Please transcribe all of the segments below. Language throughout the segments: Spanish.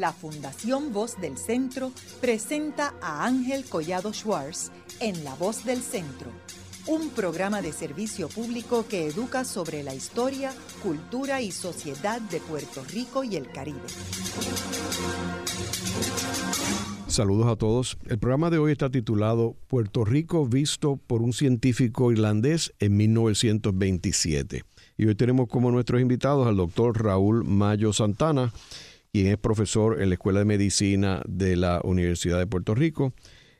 la Fundación Voz del Centro presenta a Ángel Collado Schwartz en La Voz del Centro, un programa de servicio público que educa sobre la historia, cultura y sociedad de Puerto Rico y el Caribe. Saludos a todos. El programa de hoy está titulado Puerto Rico visto por un científico irlandés en 1927. Y hoy tenemos como nuestros invitados al doctor Raúl Mayo Santana, quien es profesor en la Escuela de Medicina de la Universidad de Puerto Rico,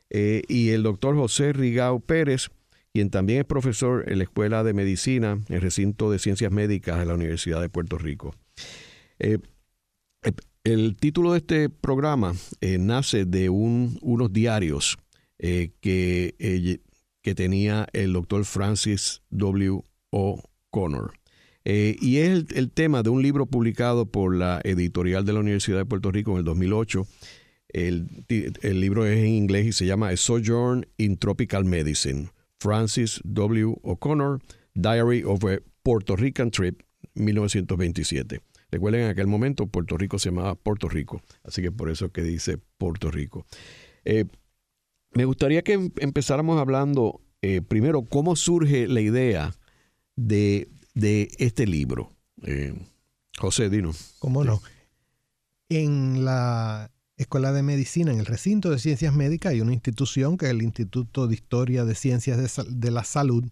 eh, y el doctor José Rigao Pérez, quien también es profesor en la Escuela de Medicina, en el recinto de Ciencias Médicas de la Universidad de Puerto Rico. Eh, eh, el título de este programa nace de unos diarios que, que, tenía el doctor Francis W. O'Connor. Y es el, tema de un libro publicado por la editorial de la Universidad de Puerto Rico en el 2008. El, el libro es en inglés y se llama A Sojourn in Tropical Medicine. Francis W. O'Connor, Diary of a Puerto Rican Trip, 1927. Recuerden, en aquel momento Puerto Rico se llamaba Puerto Rico, así que por eso que dice Puerto Rico. Eh, me gustaría que em, empezáramos hablando eh, primero cómo surge la idea de, este libro. Eh, José, Dino. ¿Cómo no? En la Escuela de Medicina, en el recinto de Ciencias Médicas, hay una institución que es el Instituto de Historia de Ciencias de la Salud,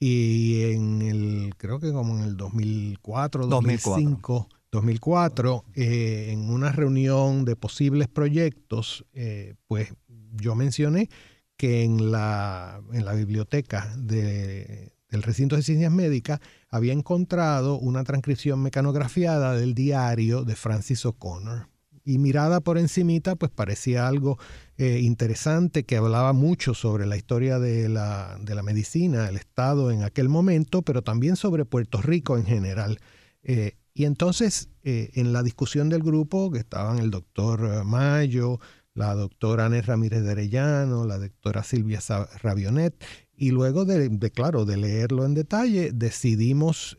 y en el, creo que como en el 2004, 2005, 2004, en una reunión de posibles proyectos, eh, pues yo mencioné que en la, en la biblioteca de, del recinto de ciencias médicas había encontrado una transcripción mecanografiada del diario de Francis O'Connor y mirada por encimita, pues parecía algo eh, interesante que hablaba mucho sobre la historia de la, de la, medicina, el Estado en aquel momento, pero también sobre Puerto Rico en general. Eh, y entonces, eh, en la discusión del grupo, que estaban el doctor Mayo, la doctora Anés Ramírez de Arellano, la doctora Silvia Rabionet, y luego de, claro, de leerlo en detalle, decidimos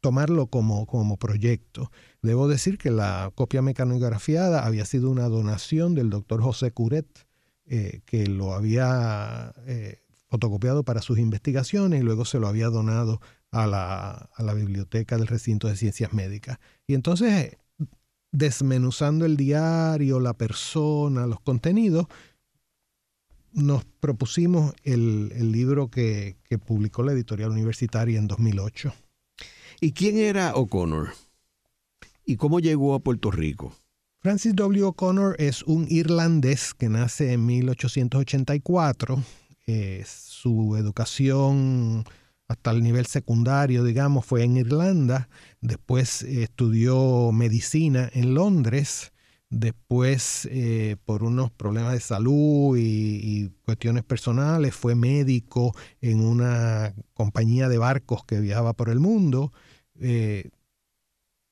tomarlo como, como proyecto. Debo decir que la copia mecanografiada había sido una donación del doctor José Curet, eh, que lo había eh, fotocopiado para sus investigaciones y luego se lo había donado a la, a la biblioteca del recinto de ciencias médicas. Y entonces, desmenuzando el diario, la persona, los contenidos, nos propusimos el, el libro que, que publicó la editorial universitaria en 2008. ¿Y quién era O'Connor? ¿Y cómo llegó a Puerto Rico? Francis W. O'Connor es un irlandés que nace en 1884. Eh, su educación hasta el nivel secundario, digamos, fue en Irlanda. Después estudió medicina en Londres. Después, eh, por unos problemas de salud y, cuestiones personales, fue médico en una compañía de barcos que viajaba por el mundo. Eh,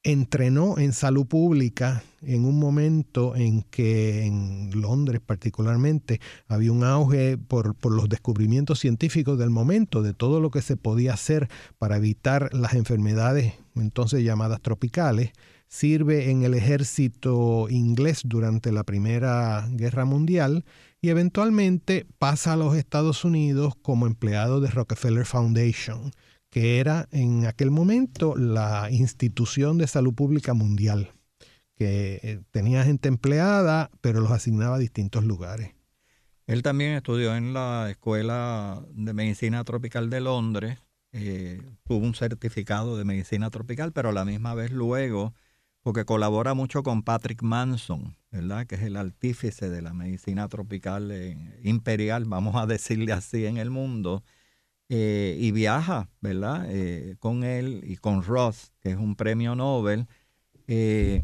entrenó en salud pública en un momento en que en Londres particularmente había un auge por, por, los descubrimientos científicos del momento, de todo lo que se podía hacer para evitar las enfermedades entonces llamadas tropicales. Sirve en el ejército inglés durante la Primera Guerra Mundial y eventualmente pasa a los Estados Unidos como empleado de Rockefeller Foundation que era en aquel momento la institución de salud pública mundial, que eh, tenía gente empleada, pero los asignaba a distintos lugares. Él también estudió en la Escuela de Medicina Tropical de Londres, eh, tuvo un certificado de medicina tropical, pero a la misma vez luego, porque colabora mucho con Patrick Manson, ¿verdad? Que es el artífice de la medicina tropical eh, imperial, vamos a decirle así, en el mundo eh, y viaja, ¿verdad? Eh, con él y con Roth, que es un premio Nobel.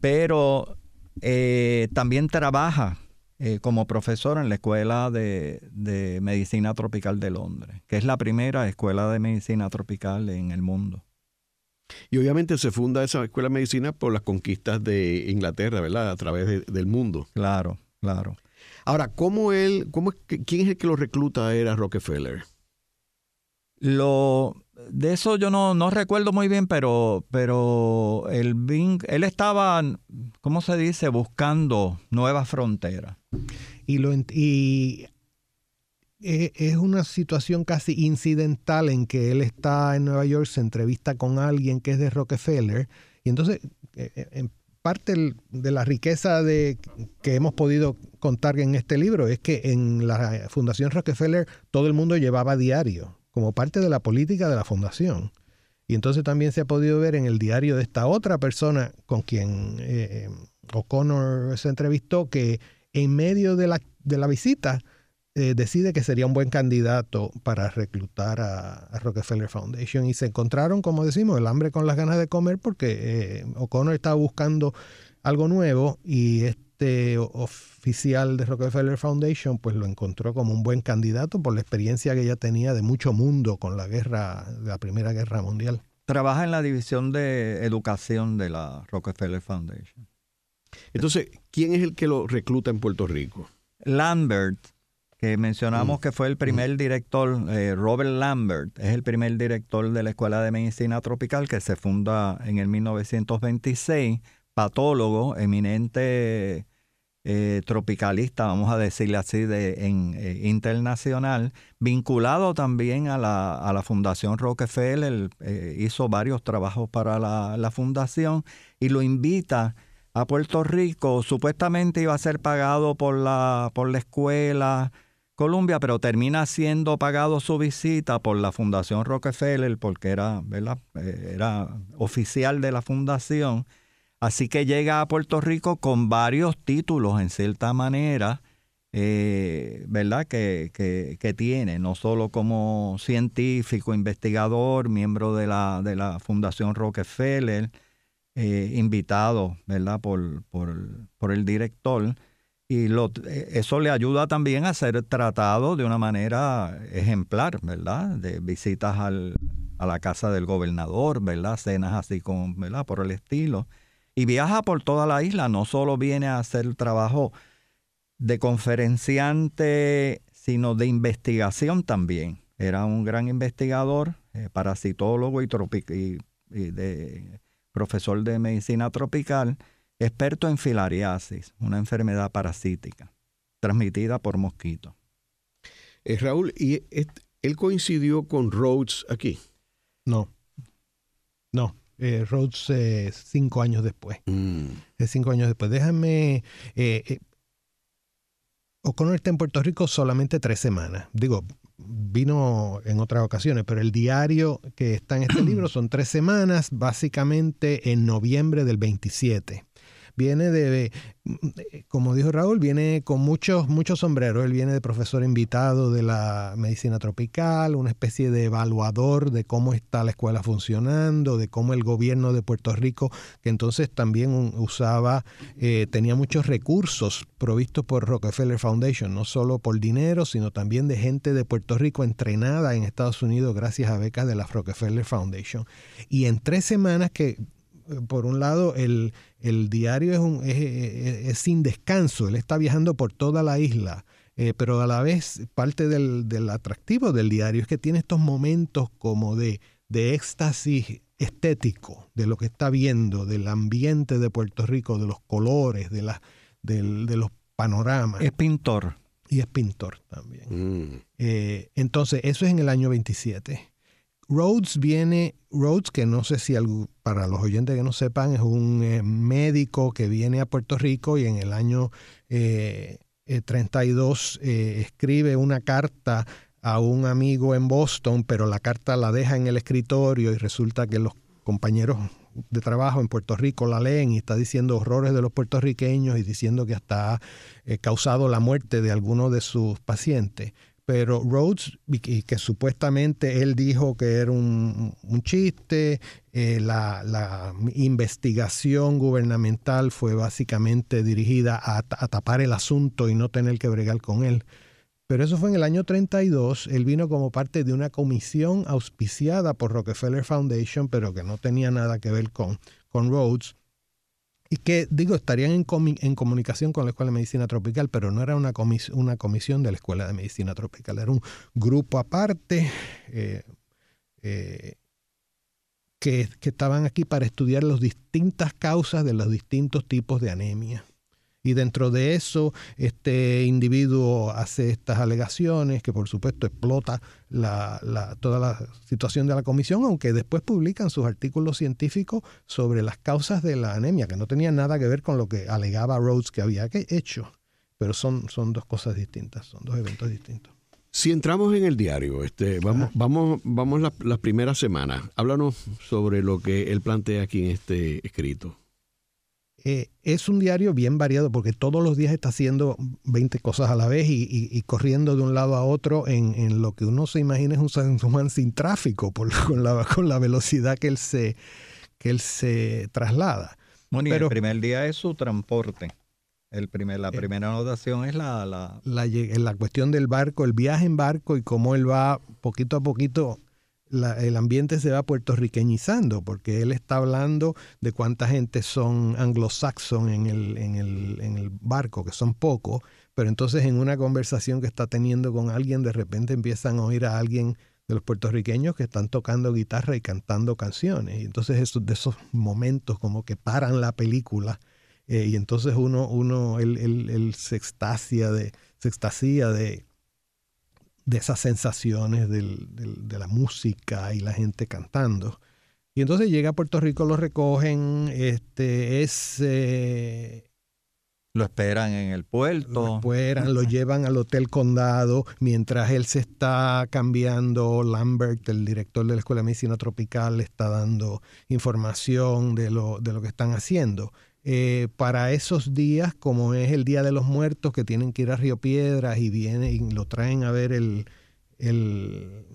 Pero también trabaja como profesor en la Escuela de, Medicina Tropical de Londres, que es la primera escuela de medicina tropical en el mundo. Y obviamente se funda esa escuela de medicina por las conquistas de Inglaterra, ¿verdad? A través del mundo. Claro, claro. Ahora, ¿cómo él, cómo, ¿quién es el que lo recluta a, a Rockefeller? Lo, de eso yo no, no recuerdo muy bien, pero, pero el él estaba, ¿cómo se dice?, buscando nuevas fronteras. Y, lo, y es una situación casi incidental en que él está en Nueva York, se entrevista con alguien que es de Rockefeller, y entonces e, e, en parte de la riqueza de, que hemos podido contar en este libro es que en la Fundación Rockefeller todo el mundo llevaba diario, como parte de la política de la fundación. Y entonces también se ha podido ver en el diario de esta otra persona con quien eh, O'Connor se entrevistó que en medio de la, de la visita eh, decide que sería un buen candidato para reclutar a, Rockefeller Foundation y se encontraron, como decimos, el hambre con las ganas de comer porque eh, O'Connor estaba buscando algo nuevo y este oficial de Rockefeller Foundation pues lo encontró como un buen candidato por la experiencia que ella tenía de mucho mundo con la guerra, la Primera Guerra Mundial. Trabaja en la división de educación de la Rockefeller Foundation. Entonces, ¿quién es el que lo recluta en Puerto Rico? Lambert que mencionamos mm. que fue el primer mm. director, eh, Robert Lambert, es el primer director de la Escuela de Medicina Tropical que se funda en el 1926, patólogo, eminente eh, tropicalista, vamos a decirle así, de, en, eh, internacional, vinculado también a la, a la Fundación Rockefeller, hizo varios trabajos para la, la fundación y lo invita a Puerto Rico, supuestamente iba a ser pagado por la, por la escuela, Columbia, pero termina siendo pagado su visita por la Fundación Rockefeller porque era, eh, era oficial de la fundación. Así que llega a Puerto Rico con varios títulos, en cierta manera, eh, ¿verdad? Que, que, tiene, no solo como científico, investigador, miembro de la, de la Fundación Rockefeller, eh, invitado, ¿verdad? Por, por, por el director, y lo, eh, eso le ayuda también a ser tratado de una manera ejemplar, ¿verdad? De visitas al, a la casa del gobernador, ¿verdad? Cenas así con, ¿verdad? Por el estilo. Y viaja por toda la isla, no solo viene a hacer trabajo de conferenciante, sino de investigación también. Era un gran investigador, eh, parasitólogo y, y, y de, profesor de medicina tropical experto en filariasis, una enfermedad parasítica transmitida por mosquitos. Eh, Raúl, ¿y él coincidió con Rhodes aquí? No, no. Eh, Rhodes eh, cinco años después. Mm. cinco años después. Déjame... O'Connor está en Puerto Rico solamente tres semanas. Digo, vino en otras ocasiones, pero el diario que está en este libro son tres semanas, básicamente en noviembre del 27 viene de, como dijo Raúl, viene con muchos, muchos sombreros. Él viene de profesor invitado de la medicina tropical, una especie de evaluador de cómo está la escuela funcionando, de cómo el gobierno de Puerto Rico, que entonces también usaba, eh, tenía muchos recursos provistos por Rockefeller Foundation, no solo por dinero, sino también de gente de Puerto Rico entrenada en Estados Unidos gracias a becas de la Rockefeller Foundation. Y en tres semanas que por un lado, el, diario es, un, es, sin descanso, él está viajando por toda la isla, eh, pero a la vez parte del, atractivo del diario es que tiene estos momentos como de, de éxtasis estético de lo que está viendo, del ambiente de Puerto Rico, de los colores, de, la, de, los panoramas. Es pintor. Y es pintor también. Mm. Eh, entonces, eso es en el año 27. Rhodes viene, Rhodes, que no sé si para los oyentes que no sepan, es un eh, médico que viene a Puerto Rico y en el año 32 eh, eh, escribe una carta a un amigo en Boston, pero la carta la deja en el escritorio y resulta que los compañeros de trabajo en Puerto Rico la leen y está diciendo horrores de los puertorriqueños y diciendo que hasta ha causado la muerte de algunos de sus pacientes. Pero Rhodes, que supuestamente él dijo que era un, chiste, eh, la, investigación gubernamental fue básicamente dirigida a, tapar el asunto y no tener que bregar con él. Pero eso fue en el año 32, él vino como parte de una comisión auspiciada por Rockefeller Foundation, pero que no tenía nada que ver con, con Rhodes y que, digo, estarían en, en, comunicación con la Escuela de Medicina Tropical, pero no era una, una comisión de la Escuela de Medicina Tropical, era un grupo aparte. Eh, eh, que, estaban aquí para estudiar las distintas causas de los distintos tipos de anemia y dentro de eso este individuo hace estas alegaciones que por supuesto explota la, toda la situación de la comisión, aunque después publican sus artículos científicos sobre las causas de la anemia, que no tenían nada que ver con lo que alegaba Rhodes que había hecho, pero son, son dos cosas distintas, son dos eventos distintos. Si entramos en el diario, este, vamos, vamos, vamos las la primeras semanas. Háblanos sobre lo que él plantea aquí en este escrito. Eh, es un diario bien variado porque todos los días está haciendo 20 cosas a la vez y, corriendo de un lado a otro en, lo que uno se imagina es un San Juan sin tráfico por, con, la, con la velocidad que él se, que él se traslada. Bueno, Pero, el primer día es su transporte. El primer, la eh, primera anotación es la la... la... la cuestión del barco, el viaje en barco y cómo él va poquito a poquito el ambiente se va puertorriqueñizando, porque él está hablando de cuánta gente son anglosaxon en el, en el, en el barco, que son pocos, pero entonces en una conversación que está teniendo con alguien, de repente empiezan a oír a alguien de los puertorriqueños que están tocando guitarra y cantando canciones. Y entonces esos, de esos momentos como que paran la película eh, y entonces uno, uno él, él, se extasia de, se extasia de, de esas sensaciones del, de la música y la gente cantando. Y entonces llega a Puerto Rico, lo recogen, este, es... Eh, lo esperan en el puerto. Lo esperan, lo llevan al Hotel Condado, mientras él se está cambiando, Lambert, el director de la Escuela de Medicina Tropical, le está dando información de lo, de lo que están haciendo. Eh, para esos días, como es el Día de los Muertos, que tienen que ir a Río Piedras y vienen y lo traen a ver el, eh,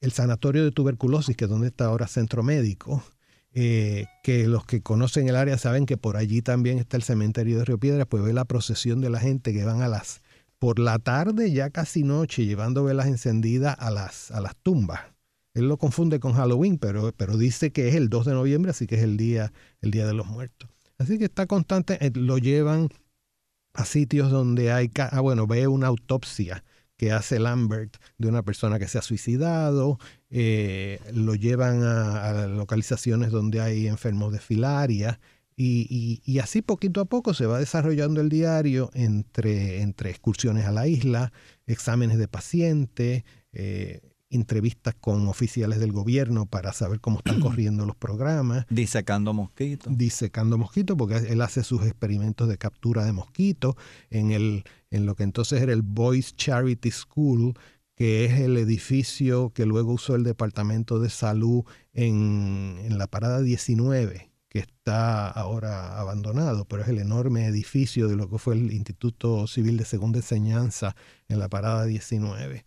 el sanatorio de tuberculosis, que es donde está ahora Centro Médico, eh, que los que conocen el área saben que por allí también está el cementerio de Río Piedras, pues ve la procesión de la gente que van a las, por la tarde, ya casi noche, llevando velas encendidas a las, a las tumbas. Él lo confunde con Halloween, pero, pero dice que es el 2 de noviembre, así que es el día, el día de los muertos. Así que está constante, eh, lo llevan a sitios donde hay, ah, bueno, ve una autopsia que hace Lambert de una persona que se ha suicidado, eh, lo llevan a, localizaciones donde hay enfermos de filaria, y, y, así poquito a poco se va desarrollando el diario entre, entre excursiones a la isla, exámenes de pacientes, eh, entrevistas con oficiales del gobierno para saber cómo están corriendo los programas. Disecando mosquitos. Disecando mosquitos, porque él hace sus experimentos de captura de mosquitos en, el, en lo que entonces era el Boys Charity School, que es el edificio que luego usó el Departamento de Salud en, en la Parada 19 que está ahora abandonado, pero es el enorme edificio de lo que fue el Instituto Civil de Segunda Enseñanza en la Parada 19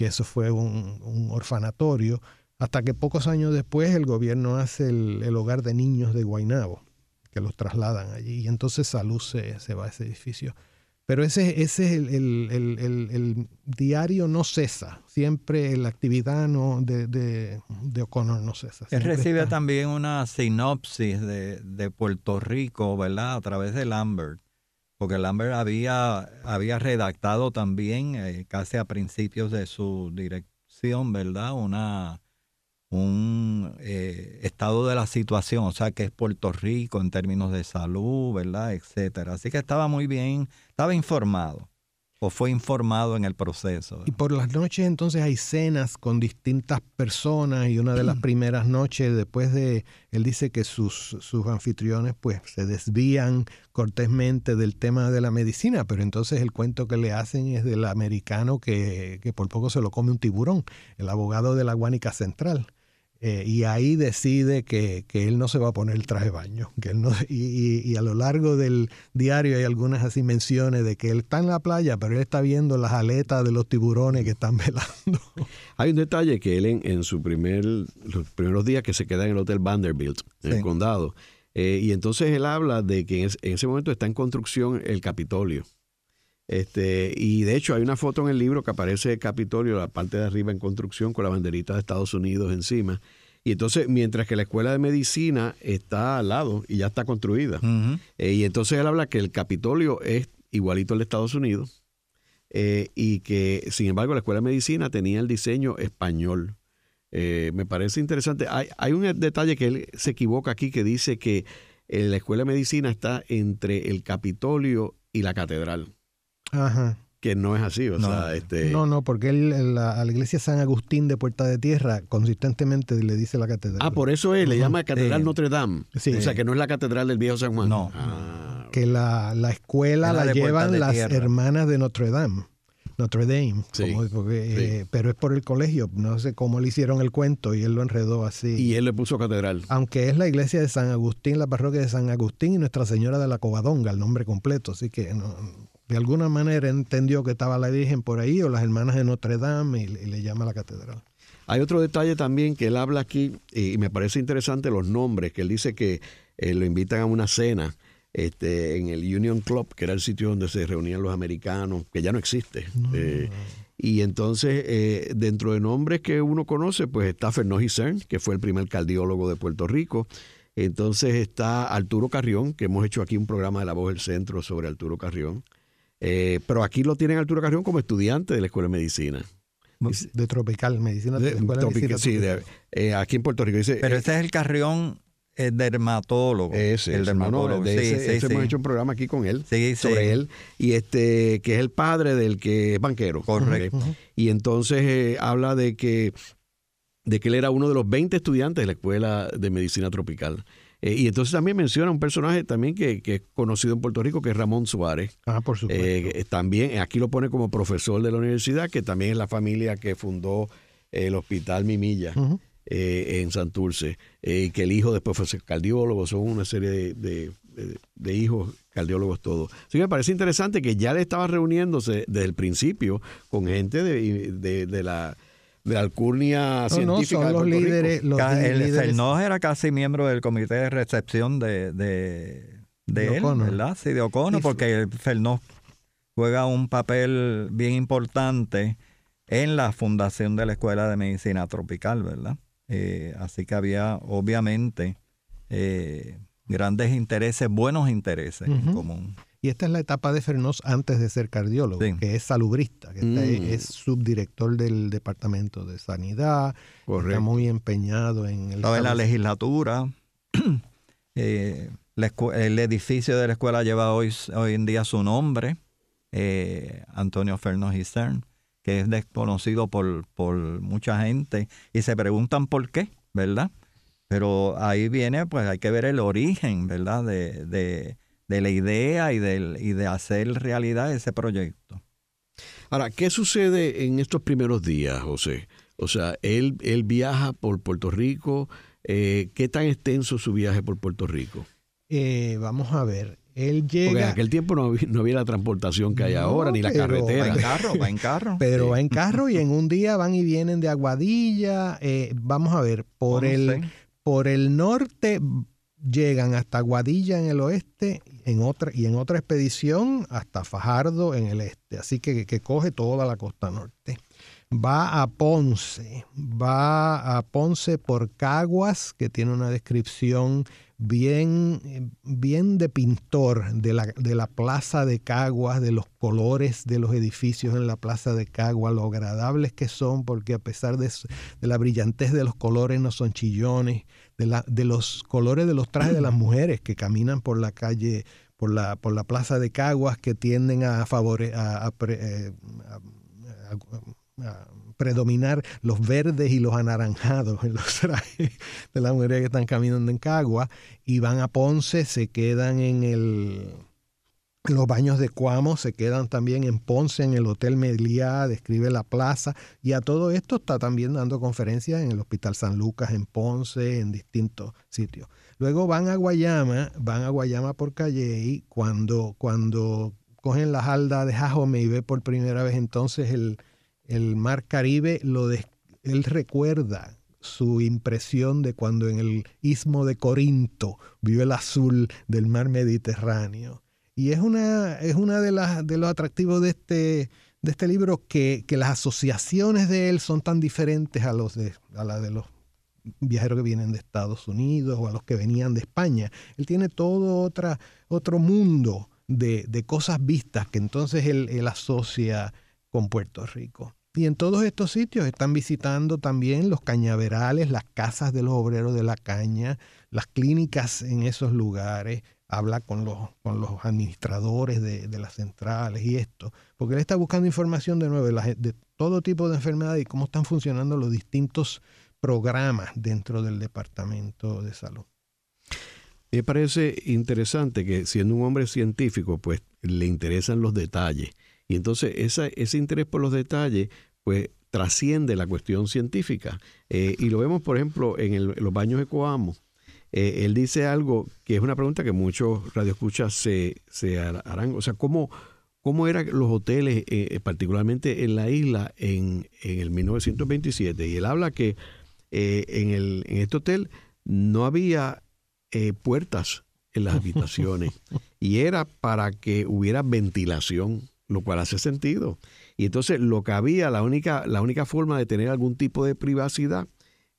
que eso fue un, orfanatorio, hasta que pocos años después el gobierno hace el, hogar de niños de Guainabo, que los trasladan allí, y entonces Salud se, se va a ese edificio. Pero ese, ese es el, diario no cesa, siempre la actividad no, de, de, O'Connor no cesa. Él recibe también una sinopsis de, de Puerto Rico, ¿verdad? A través de Lambert porque Lambert había, había redactado también, eh, casi a principios de su dirección, ¿verdad? Una, un eh, estado de la situación, o sea, que es Puerto Rico en términos de salud, ¿verdad? Etcétera. Así que estaba muy bien, estaba informado o fue informado en el proceso. Y por las noches entonces hay cenas con distintas personas y una de las primeras noches después de, él dice que sus, sus anfitriones pues se desvían cortésmente del tema de la medicina, pero entonces el cuento que le hacen es del americano que, que por poco se lo come un tiburón, el abogado de la Guánica Central. Eh, y ahí decide que, él no se va a poner el traje de baño. Que él no, y, a lo largo del diario hay algunas así menciones de que él está en la playa, pero él está viendo las aletas de los tiburones que están velando. Hay un detalle que él en, su primer, los primeros días que se queda en el Hotel Vanderbilt, en el condado, eh, y entonces él habla de que en, ese momento está en construcción el Capitolio. Este, y de hecho hay una foto en el libro que aparece el Capitolio, la parte de arriba en construcción con la banderita de Estados Unidos encima. Y entonces, mientras que la escuela de medicina está al lado y ya está construida. Eh, y entonces él habla que el Capitolio es igualito al de Estados Unidos eh, y que, sin embargo, la escuela de medicina tenía el diseño español. Eh, me parece interesante. Hay, hay, un detalle que él se equivoca aquí que dice que la Escuela de Medicina está entre el Capitolio y la Catedral. Ajá que no es así, o no, sea, este... No, no, porque él, la, a la iglesia San Agustín de Puerta de Tierra consistentemente le dice la catedral. Ah, por eso él le llama Catedral Notre Dame. Sí. O sea, que no es la catedral del viejo San Juan. No. Ah, que la, la escuela la, la llevan las hermanas de Notre Dame. Notre Dame, sí, como, porque, sí. eh, pero es por el colegio, no sé cómo le hicieron el cuento y él lo enredó así. Y él le puso catedral. Aunque es la iglesia de San Agustín, la parroquia de San Agustín y Nuestra Señora de la Covadonga, el nombre completo, así que no, de alguna manera entendió que estaba la Virgen por ahí o las hermanas de Notre Dame y, y le llama la catedral. Hay otro detalle también que él habla aquí y me parece interesante los nombres, que él dice que eh, lo invitan a una cena este, en el Union Club, que era el sitio donde se reunían los americanos, que ya no existe. No. Eh, y entonces, eh, dentro de nombres que uno conoce, pues está Fernó Cern, que fue el primer cardiólogo de Puerto Rico. Entonces está Arturo Carrión, que hemos hecho aquí un programa de La Voz del Centro sobre Arturo Carrión. Eh, pero aquí lo tienen Arturo Carrión como estudiante de la Escuela de Medicina. De tropical, medicina de, de medicina sí, de, eh, aquí en Puerto Rico. Dice, pero ese es el Carrión el dermatólogo. Ese, el dermatólogo. No, de sí, ese, sí, ese sí. hemos hecho un programa aquí con él Sí, sobre sí. él y este que es el padre del que es banquero. Correcto. Y entonces eh, habla de que de que él era uno de los 20 estudiantes de la escuela de medicina tropical. Eh, y entonces también menciona un personaje también que, que, es conocido en Puerto Rico, que es Ramón Suárez. Ah, por supuesto. Eh, también aquí lo pone como profesor de la universidad, que también es la familia que fundó el Hospital Mimilla. Uh -huh eh, en Santurce, eh, que el hijo después fue cardiólogo, son una serie de, de, de, de, hijos cardiólogos todos. Así que me parece interesante que ya le estaba reuniéndose desde el principio con gente de, la de la alcurnia no, científica. No, son los líderes. Los el líderes. Fernández era casi miembro del comité de recepción de, de, de él, ¿verdad? Sí, de Ocono, porque Fernández juega un papel bien importante en la fundación de la Escuela de Medicina Tropical, ¿verdad? Eh, así que había obviamente eh, grandes intereses, buenos intereses uh -huh. en común. Y esta es la etapa de Fernós antes de ser cardiólogo, sí. que es salubrista, que está, mm. es subdirector del Departamento de Sanidad, Correcto. está muy empeñado en el... Estaba en la legislatura. eh, la el edificio de la escuela lleva hoy, hoy en día su nombre, eh, Antonio Fernós y Cern que es desconocido por, por mucha gente y se preguntan por qué, ¿verdad? Pero ahí viene, pues hay que ver el origen, ¿verdad? De, de, de la idea y de, y de hacer realidad ese proyecto. Ahora, ¿qué sucede en estos primeros días, José? O sea, él, él viaja por Puerto Rico. Eh, ¿Qué tan extenso es su viaje por Puerto Rico? Eh, vamos a ver. Él llega. Porque en aquel tiempo no había, no había la transportación que hay no, ahora, ni la carretera. Va en carro, va en carro. Pero sí. va en carro y en un día van y vienen de Aguadilla. Eh, vamos a ver, por el, por el norte llegan hasta Aguadilla en el oeste en otra, y en otra expedición hasta Fajardo en el este. Así que, que coge toda la costa norte. Va a Ponce, va a Ponce por Caguas, que tiene una descripción bien, bien de pintor de la, de la plaza de Caguas, de los colores de los edificios en la plaza de Caguas, lo agradables que son, porque a pesar de, de la brillantez de los colores no son chillones, de, la, de los colores de los trajes de las mujeres que caminan por la calle, por la, por la plaza de Caguas, que tienden a, favore, a, a, eh, a, a predominar los verdes y los anaranjados en los trajes de las mujeres que están caminando en Cagua y van a Ponce, se quedan en el los baños de Cuamo, se quedan también en Ponce, en el Hotel Meliá, describe la plaza y a todo esto está también dando conferencias en el Hospital San Lucas, en Ponce, en distintos sitios. Luego van a Guayama, van a Guayama por Calley, cuando, cuando cogen la halda de Jajome y ve por primera vez entonces el, el mar Caribe, lo él recuerda su impresión de cuando en el istmo de Corinto vio el azul del mar Mediterráneo. Y es una, es una de, las, de los atractivos de este, de este libro que, que las asociaciones de él son tan diferentes a, los de, a la de los viajeros que vienen de Estados Unidos o a los que venían de España. Él tiene todo otro mundo de, de cosas vistas que entonces él, él asocia con Puerto Rico. Y en todos estos sitios están visitando también los cañaverales, las casas de los obreros de la caña, las clínicas en esos lugares, habla con los, con los administradores de, las centrales y esto, porque él está buscando información de nuevo de, de todo tipo de enfermedades y cómo están funcionando los distintos programas dentro del Departamento de Salud. Me parece interesante que siendo un hombre científico, pues le interesan los detalles. Y entonces ese interés por los detalles, pues trasciende la cuestión científica. Eh, y lo vemos, por ejemplo, en, los baños de Coamo. Eh, él dice algo que es una pregunta que muchos radioescuchas se, se harán. O sea, ¿cómo, cómo eran los hoteles, eh, particularmente en la isla, en, en, el 1927? Y él habla que en, el, en este hotel no había eh, puertas en las habitaciones y era para que hubiera ventilación, lo cual hace sentido. Y entonces lo que había, la única, la única forma de tener algún tipo de privacidad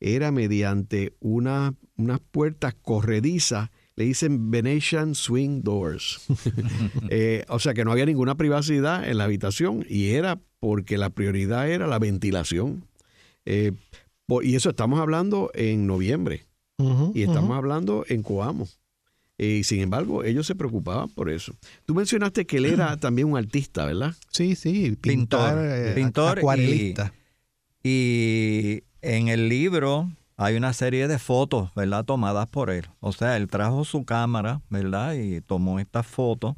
era mediante una, unas puertas corredizas, le dicen Venetian Swing Doors. Eh, o sea que no había ninguna privacidad en la habitación y era porque la prioridad era la ventilación. Eh, y eso estamos hablando en noviembre y estamos hablando en Coamo. Y sin embargo, ellos se preocupaban por eso. Tú mencionaste que él era también un artista, ¿verdad? Sí, sí, pintor, pintor, eh, acuarelista. Y, en el libro hay una serie de fotos, ¿verdad? Tomadas por él. O sea, él trajo su cámara, ¿verdad? Y tomó estas fotos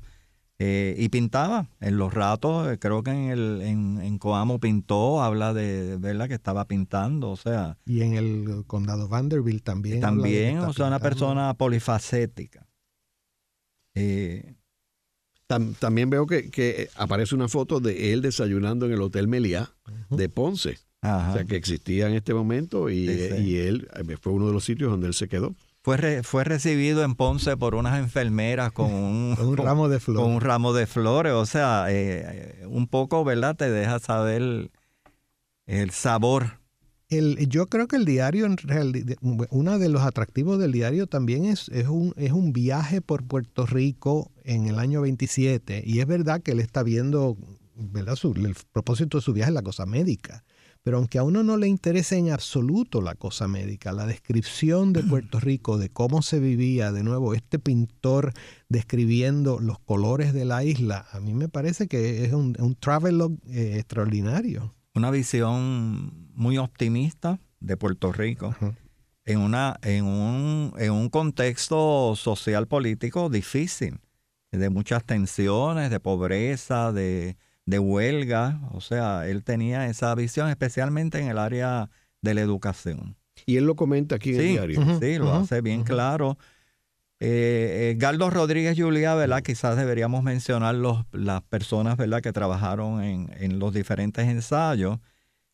eh, y pintaba en los ratos, eh, creo que en el en, Coamo pintó, habla de, ¿verdad? Que estaba pintando, o sea. Y en el condado Vanderbilt también. También, o sea, una persona polifacética. Eh, también veo que, aparece una foto de él desayunando en el Hotel Meliá de Ponce. O sea, que existía en este momento y, y él fue uno de los sitios donde él se quedó. Fue, fue recibido en Ponce por unas enfermeras con un, un ramo de flores. Con un ramo de flores. O sea, eh, un poco, ¿verdad? Te deja saber el, sabor. El, yo creo que el diario, en realidad, uno de los atractivos del diario también es, es, un, es un viaje por Puerto Rico en el año 27. Y es verdad que él está viendo, ¿verdad? el propósito de su viaje es la cosa médica. Pero aunque a uno no le interese en absoluto la cosa médica, la descripción de Puerto Rico, de cómo se vivía, de nuevo, este pintor describiendo los colores de la isla, a mí me parece que es un, un travelogue eh, extraordinario. Una visión muy optimista de Puerto Rico. En, una, en, un, en un contexto social político difícil, de muchas tensiones, de pobreza, de, de huelga, o sea, él tenía esa visión especialmente en el área de la educación. Y él lo comenta aquí en el diario. sí, lo hace bien claro. Eh, eh, Galdo Rodríguez Julia, ¿verdad? Quizás deberíamos mencionar los, las personas, ¿verdad? Que trabajaron en, los diferentes ensayos.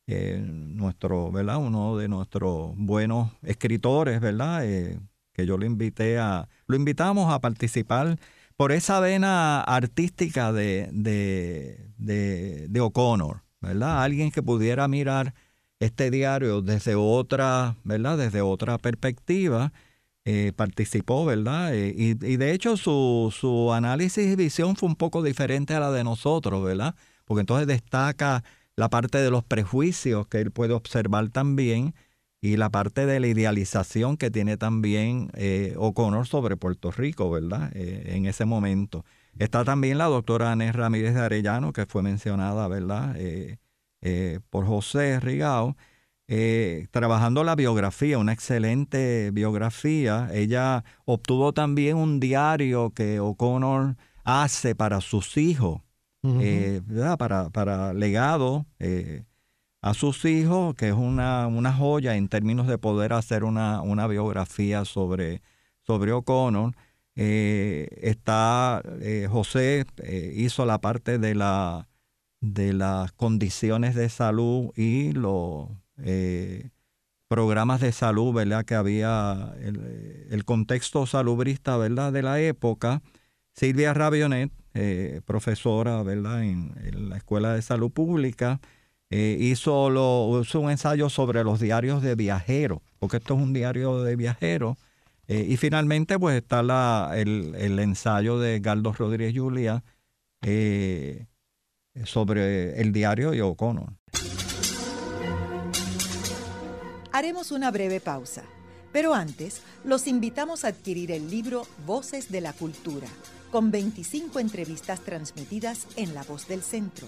Eh, nuestro, ¿verdad? Uno de nuestros buenos escritores, ¿verdad? que yo lo invité a, lo invitamos a participar por esa vena artística de, de, O'Connor, ¿verdad? Alguien que pudiera mirar este diario desde otra, ¿verdad? Desde otra perspectiva. Eh, participó, ¿verdad? Eh, y, y, de hecho su, su análisis y visión fue un poco diferente a la de nosotros, ¿verdad? Porque entonces destaca la parte de los prejuicios que él puede observar también y la parte de la idealización que tiene también eh, O'Connor sobre Puerto Rico, ¿verdad? Eh, en ese momento. Está también la doctora Anés Ramírez de Arellano, que fue mencionada, ¿verdad? Eh, por José Rigao, trabajando la biografía, una excelente biografía. Ella obtuvo también un diario que O'Connor hace para sus hijos, ¿verdad? Para, para legado a sus hijos, que es una, una joya en términos de poder hacer una, una biografía sobre, sobre O'Connor. Eh, está eh, José eh, hizo la parte de la de las condiciones de salud y los programas de salud, ¿verdad? Que había el, contexto salubrista, ¿verdad? De la época. Silvia Rabionet, profesora, ¿verdad? En, en, la Escuela de Salud Pública, eh, hizo, un ensayo sobre los diarios de viajeros, porque esto es un diario de viajeros. Eh, y finalmente, pues está el, ensayo de Galdo Rodríguez Julia eh, sobre el diario de O'Connor. Haremos una breve pausa, pero antes los invitamos a adquirir el libro Voces de la Cultura, con 25 entrevistas transmitidas en La Voz del Centro.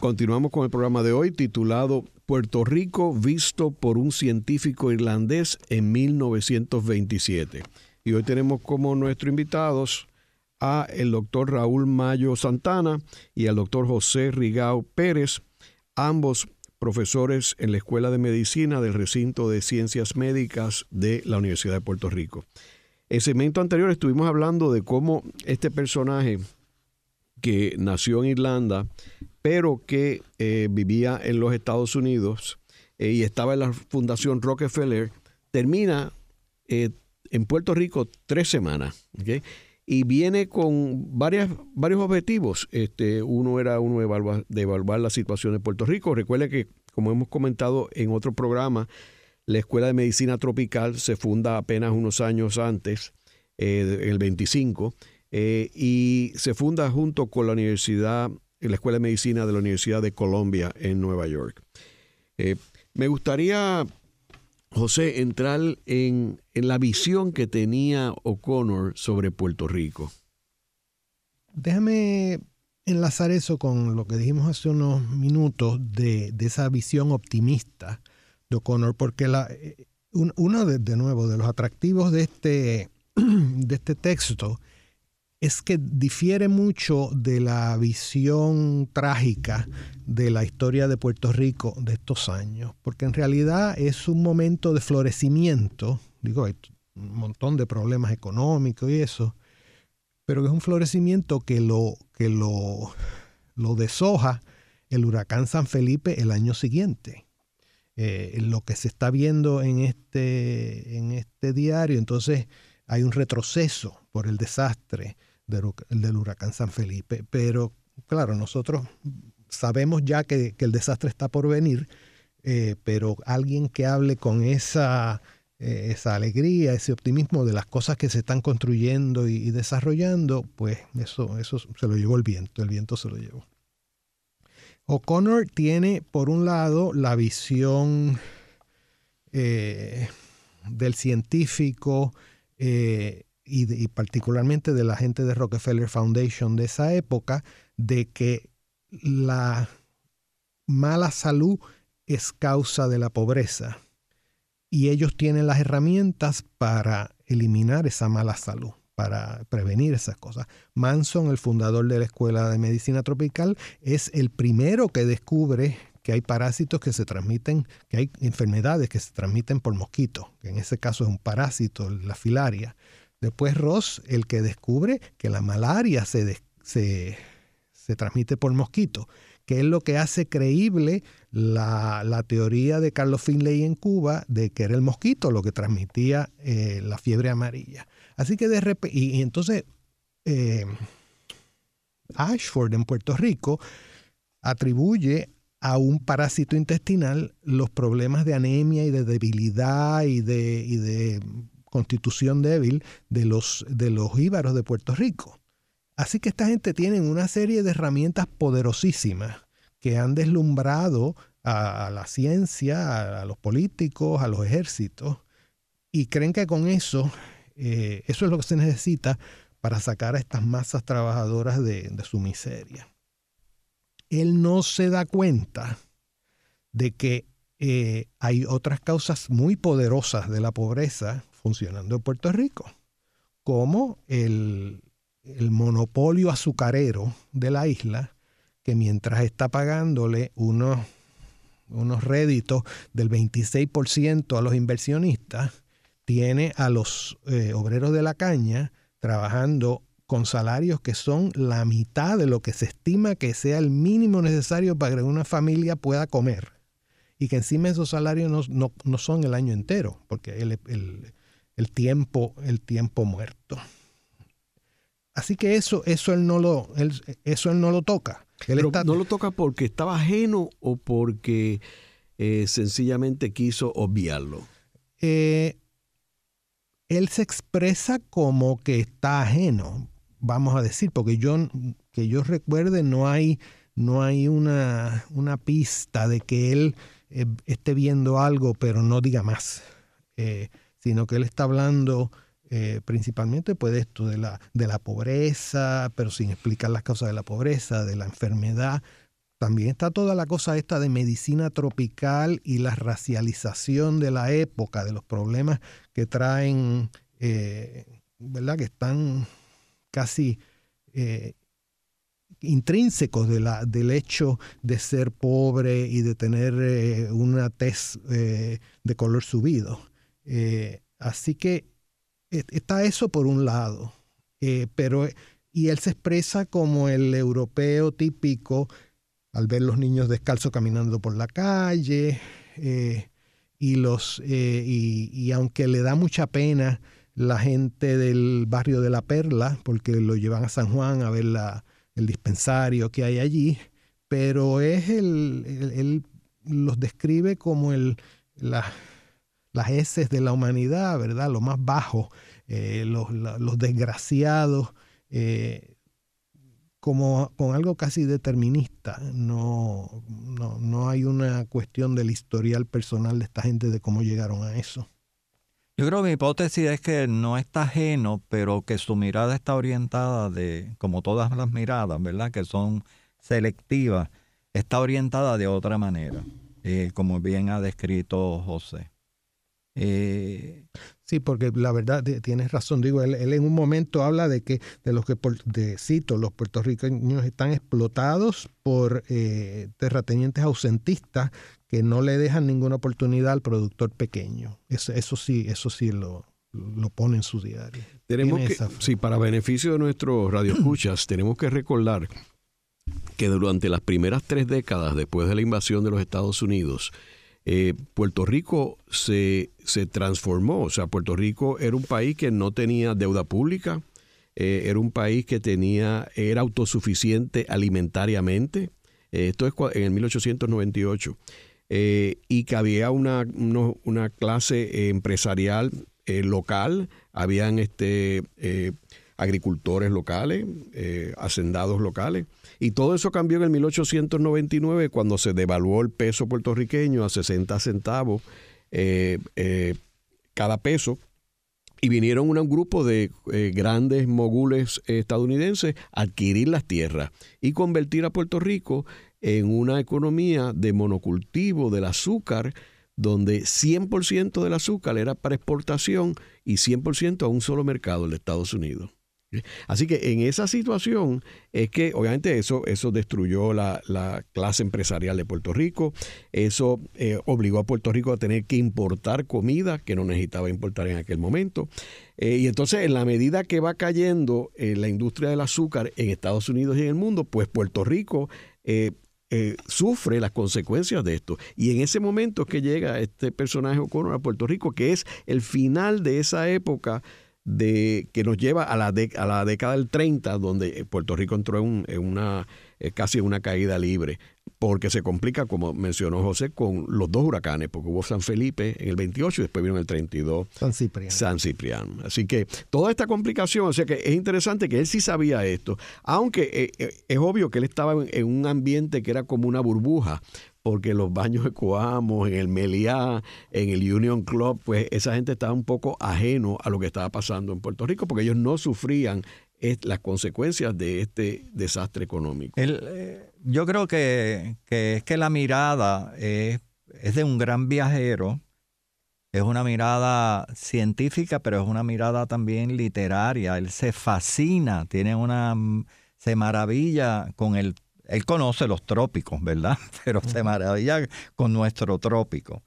Continuamos con el programa de hoy titulado Puerto Rico visto por un científico irlandés en 1927. Y hoy tenemos como nuestros invitados a el doctor Raúl Mayo Santana y al doctor José Rigao Pérez, ambos profesores en la Escuela de Medicina del Recinto de Ciencias Médicas de la Universidad de Puerto Rico. En segmento anterior estuvimos hablando de cómo este personaje que nació en Irlanda, pero que eh, vivía en los Estados Unidos eh, y estaba en la Fundación Rockefeller, termina eh, en Puerto Rico tres semanas y viene con varias, varios objetivos. Este, uno era uno de evaluar, la situación de Puerto Rico. Recuerde que, como hemos comentado en otro programa, la Escuela de Medicina Tropical se funda apenas unos años antes, el 25, eh, y se funda junto con la Universidad, la Escuela de Medicina de la Universidad de Columbia en Nueva York. Eh, me gustaría José, entrar en, la visión que tenía O'Connor sobre Puerto Rico. Déjame enlazar eso con lo que dijimos hace unos minutos de, esa visión optimista de O'Connor, porque la, eh, uno de, de, nuevo de los atractivos de este, de este texto es que difiere mucho de la visión trágica de la historia de Puerto Rico de estos años, porque en realidad es un momento de florecimiento, digo, hay un montón de problemas económicos y eso, pero es un florecimiento que lo, que lo, deshoja el huracán San Felipe el año siguiente. Eh, lo que se está viendo en este, en este diario, entonces hay un retroceso por el desastre del, huracán San Felipe. Pero claro, nosotros sabemos ya que, el desastre está por venir, eh, pero alguien que hable con esa, eh, esa alegría, ese optimismo de las cosas que se están construyendo y, desarrollando, pues eso, eso se lo llevó el viento, el viento se lo llevó. O'Connor tiene, por un lado, la visión eh, del científico y, particularmente de la gente de Rockefeller Foundation de esa época, de que la mala salud es causa de la pobreza y ellos tienen las herramientas para eliminar esa mala salud, para prevenir esas cosas. Manson, el fundador de la Escuela de Medicina Tropical, es el primero que descubre que hay parásitos que se transmiten, que hay enfermedades que se transmiten por mosquitos, que en ese caso es un parásito, la filaria. Después Ross, el que descubre que la malaria se, se, transmite por mosquito, que es lo que hace creíble la, teoría de Carlos Finlay en Cuba de que era el mosquito lo que transmitía eh, la fiebre amarilla. Así que de repente, y, entonces eh, Ashford en Puerto Rico atribuye a un parásito intestinal los problemas de anemia y de debilidad y de, y de constitución débil de los, de los íbaros de Puerto Rico. Así que esta gente tiene una serie de herramientas poderosísimas que han deslumbrado a, la ciencia, a, los políticos, a los ejércitos, y creen que con eso, eh, eso es lo que se necesita para sacar a estas masas trabajadoras de, su miseria. Él no se da cuenta de que eh, hay otras causas muy poderosas de la pobreza funcionando en Puerto Rico, como el, monopolio azucarero de la isla, que mientras está pagándole unos, unos réditos del 26% a los inversionistas, tiene a los eh, obreros de la caña trabajando con salarios que son la mitad de lo que se estima que sea el mínimo necesario para que una familia pueda comer. Y que encima esos salarios no, son el año entero, porque el tiempo, el tiempo muerto. Así que eso, eso él no lo, eso él no lo toca. ¿No lo toca porque estaba ajeno o porque eh, sencillamente quiso obviarlo? Eh, él se expresa como que está ajeno, vamos a decir, porque yo, que yo recuerde, no hay, no hay una, una pista de que él eh, esté viendo algo, pero no diga más, sino que él está hablando eh, principalmente pues esto de la, de la pobreza, pero sin explicar las causas de la pobreza, de la enfermedad. También está toda la cosa esta de medicina tropical y la racialización de la época, de los problemas que traen, eh, ¿verdad? Que están casi eh, intrínsecos de la, del hecho de ser pobre y de tener una tez de color subido. Así que está eso por un lado, eh, pero y él se expresa como el europeo típico al ver los niños descalzos caminando por la calle eh, y los eh, y, aunque le da mucha pena la gente del barrio de la Perla porque lo llevan a San Juan a ver la, el dispensario que hay allí, pero es el, él los describe como el la, las heces de la humanidad, ¿verdad? Lo más bajo, eh, los, desgraciados, eh, como con algo casi determinista. No, no, no hay una cuestión del historial personal de esta gente de cómo llegaron a eso. Yo creo que mi hipótesis es que no está ajeno, pero que su mirada está orientada de, como todas las miradas, ¿verdad? Que son selectivas, está orientada de otra manera, eh, como bien ha descrito José. Eh, sí, porque la verdad tienes razón. Digo, él, en un momento habla de que de los que de, cito, los puertorriqueños están explotados por eh, terratenientes ausentistas que no le dejan ninguna oportunidad al productor pequeño. Eso, eso sí, eso sí lo, lo pone en su diario. Tenemos que, sí, para beneficio de nuestros radioescuchas, tenemos que recordar que durante las primeras tres décadas después de la invasión de los Estados Unidos, eh, Puerto Rico se, se, transformó. O sea, Puerto Rico era un país que no tenía deuda pública, eh, era un país que tenía, era autosuficiente alimentariamente. Eh, esto es en el 1898. y que había una, una clase empresarial local, habían este, agricultores locales, hacendados locales. Y todo eso cambió en el 1899 cuando se devaluó el peso puertorriqueño a 60 centavos eh, eh, cada peso. Y vinieron un grupo de eh, grandes mogules estadounidenses a adquirir las tierras y convertir a Puerto Rico en una economía de monocultivo del azúcar, donde 100% del azúcar era para exportación y 100% a un solo mercado, el de Estados Unidos. Así que en esa situación es que obviamente eso, eso destruyó la, clase empresarial de Puerto Rico, eso eh, obligó a Puerto Rico a tener que importar comida que no necesitaba importar en aquel momento. Eh, y entonces en la medida que va cayendo eh, la industria del azúcar en Estados Unidos y en el mundo, pues Puerto Rico... sufre las consecuencias de esto. Y en ese momento es que llega este personaje O'Connor a Puerto Rico, que es el final de esa época de, que nos lleva a la, a la década del 30, donde Puerto Rico entró en, una eh, casi una caída libre, porque se complica, como mencionó José, con los dos huracanes, porque hubo San Felipe en el 28 y después vino en el 32 San Cipriano. San Cipriano. Así que toda esta complicación, o sea que es interesante que él sí sabía esto, aunque eh, eh, es obvio que él estaba en un ambiente que era como una burbuja, porque los baños de Coamo, en el Meliá, en el Union Club, pues esa gente estaba un poco ajeno a lo que estaba pasando en Puerto Rico, porque ellos no sufrían las consecuencias de este desastre económico. Eh, yo creo que, es que la mirada es, es de un gran viajero, es una mirada científica, pero es una mirada también literaria. Él se fascina, tiene una se maravilla con el él conoce los trópicos, ¿verdad? Pero se maravilla con nuestro trópico.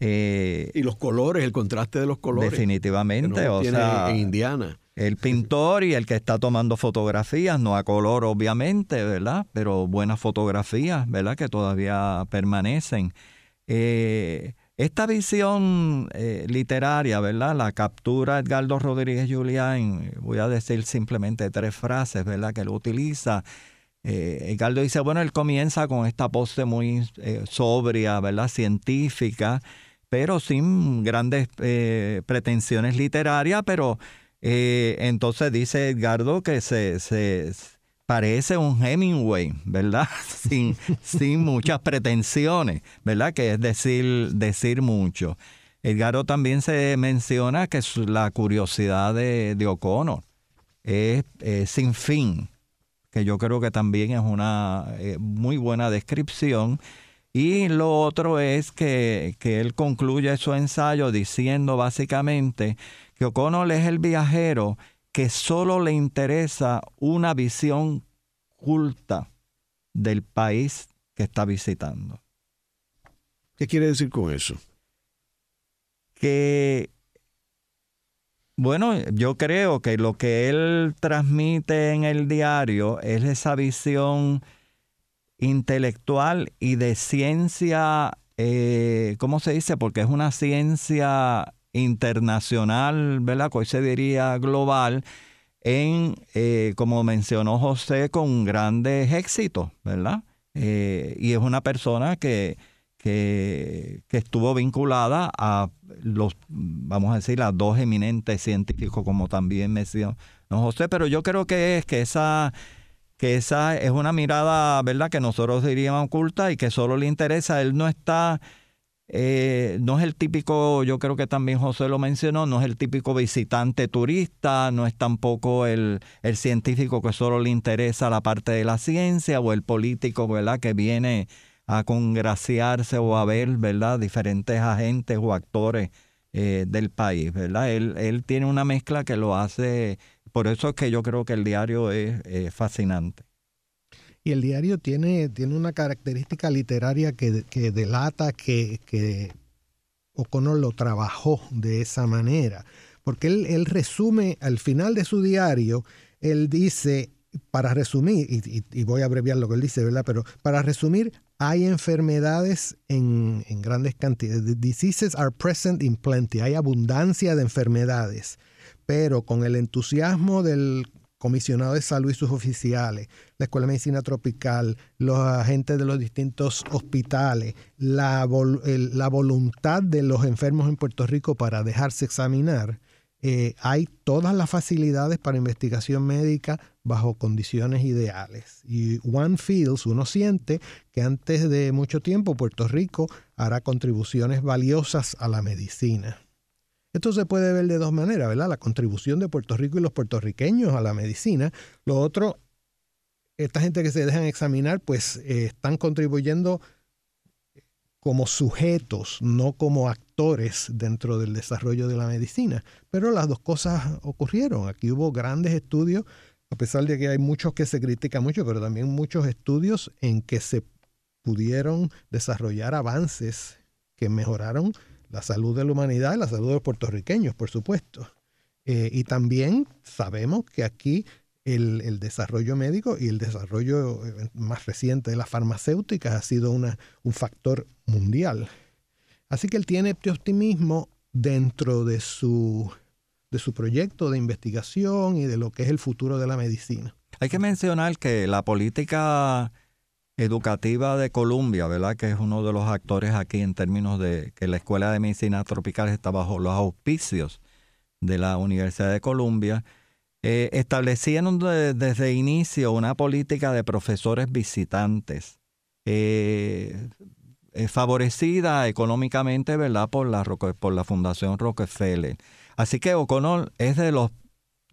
Eh, y los colores, el contraste de los colores. Definitivamente, o sea, en Indiana. El pintor y el que está tomando fotografías, no a color obviamente, ¿verdad? Pero buenas fotografías, ¿verdad? Que todavía permanecen. Eh, esta visión eh, literaria, ¿verdad? La captura Edgardo Rodríguez Julián, voy a decir simplemente tres frases, ¿verdad? Que él utiliza. Eh, Edgardo dice, bueno, él comienza con esta pose muy eh, sobria, ¿verdad? Científica, pero sin grandes pretensiones literarias, pero entonces dice Edgardo que se, se parece un Hemingway, ¿verdad? Sin, sin muchas pretensiones, ¿verdad? Que es decir, decir mucho. Edgaro también se menciona que la curiosidad de, de O'Connor es, sin fin, que yo creo que también es una eh, muy buena descripción. Y lo otro es que, que él concluye su ensayo diciendo básicamente que O'Connor es el viajero que solo le interesa una visión culta del país que está visitando. ¿Qué quiere decir con eso? Que, bueno, yo creo que lo que él transmite en el diario es esa visión intelectual y de ciencia, eh, ¿cómo se dice? Porque es una ciencia internacional, ¿verdad? Hoy se diría global, en, eh, como mencionó José, con grandes éxitos, ¿verdad? Eh, y es una persona que, que, estuvo vinculada a los, vamos a decir, a dos eminentes científicos, como también mencionó José, pero yo creo que es que esa que esa es una mirada, ¿verdad?, que nosotros diríamos oculta y que solo le interesa. Él no está eh, no es el típico, yo creo que también José lo mencionó, no es el típico visitante turista, no es tampoco el, el científico que solo le interesa la parte de la ciencia o el político, ¿verdad?, que viene a congraciarse o a ver, ¿verdad?, diferentes agentes o actores eh, del país, ¿verdad? Él, él tiene una mezcla que lo hace, por eso es que yo creo que el diario es fascinante. Y el diario tiene, tiene una característica literaria que, delata que, que, O'Connor lo trabajó de esa manera. Porque él, él, resume al final de su diario, él dice, para resumir, y, voy a abreviar lo que él dice, ¿verdad? Pero para resumir, hay enfermedades en, grandes cantidades. Diseases are present in plenty. Hay abundancia de enfermedades pero con el entusiasmo del comisionado de salud y sus oficiales, la Escuela de Medicina Tropical, los agentes de los distintos hospitales, la, la voluntad de los enfermos en Puerto Rico para dejarse examinar, eh, hay todas las facilidades para investigación médica bajo condiciones ideales. Y one feels, uno siente que antes de mucho tiempo Puerto Rico hará contribuciones valiosas a la medicina. Esto se puede ver de dos maneras, ¿verdad? La contribución de Puerto Rico y los puertorriqueños a la medicina. Lo otro, esta gente que se dejan examinar, pues eh, están contribuyendo como sujetos, no como actores dentro del desarrollo de la medicina. Pero las dos cosas ocurrieron. Aquí hubo grandes estudios, a pesar de que hay muchos que se critican mucho, pero también muchos estudios en que se pudieron desarrollar avances que mejoraron la salud de la humanidad y la salud de los puertorriqueños, por supuesto. Eh, y también sabemos que aquí el, desarrollo médico y el desarrollo eh, más reciente de las farmacéuticas ha sido un factor mundial. Así que él tiene este optimismo dentro de su, de su proyecto de investigación y de lo que es el futuro de la medicina. Hay que mencionar que la política Educativa de Columbia, ¿verdad? Que es uno de los actores aquí en términos de que la Escuela de Medicina Tropical está bajo los auspicios de la Universidad de Columbia. Eh, desde inicio una política de profesores visitantes, eh, eh, favorecida económicamente, ¿verdad? Por la, por la Fundación Rockefeller. Así que O'Connell es de los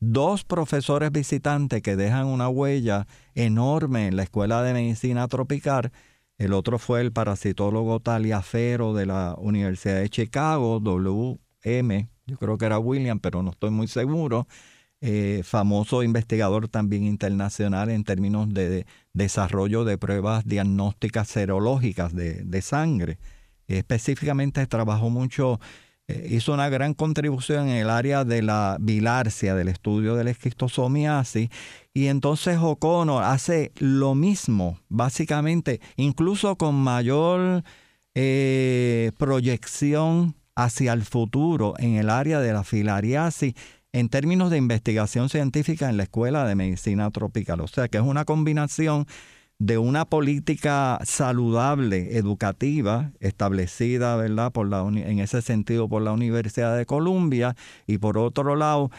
dos profesores visitantes que dejan una huella enorme en la Escuela de Medicina Tropical. El otro fue el parasitólogo Taliafero de la Universidad de Chicago, WM, yo creo que era William, pero no estoy muy seguro. Eh, famoso investigador también internacional en términos de, desarrollo de pruebas diagnósticas serológicas de, sangre. Específicamente trabajó mucho eh, hizo una gran contribución en el área de la bilarcia, del estudio de la esquistosomiasis, y entonces O'Connor hace lo mismo, básicamente, incluso con mayor eh, proyección hacia el futuro en el área de la filariasis en términos de investigación científica en la Escuela de Medicina Tropical. O sea que es una combinación de una política saludable, educativa, establecida, ¿verdad? Por la, en ese sentido por la Universidad de Columbia y por otro lado,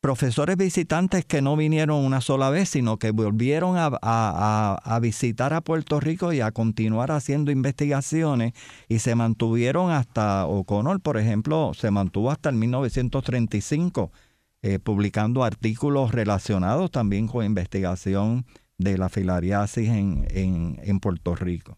profesores visitantes que no vinieron una sola vez, sino que volvieron a, visitar a Puerto Rico y a continuar haciendo investigaciones y se mantuvieron hasta, O'Connor, por ejemplo, se mantuvo hasta el 1935, eh, publicando artículos relacionados también con investigación de la filariasis en, en, Puerto Rico.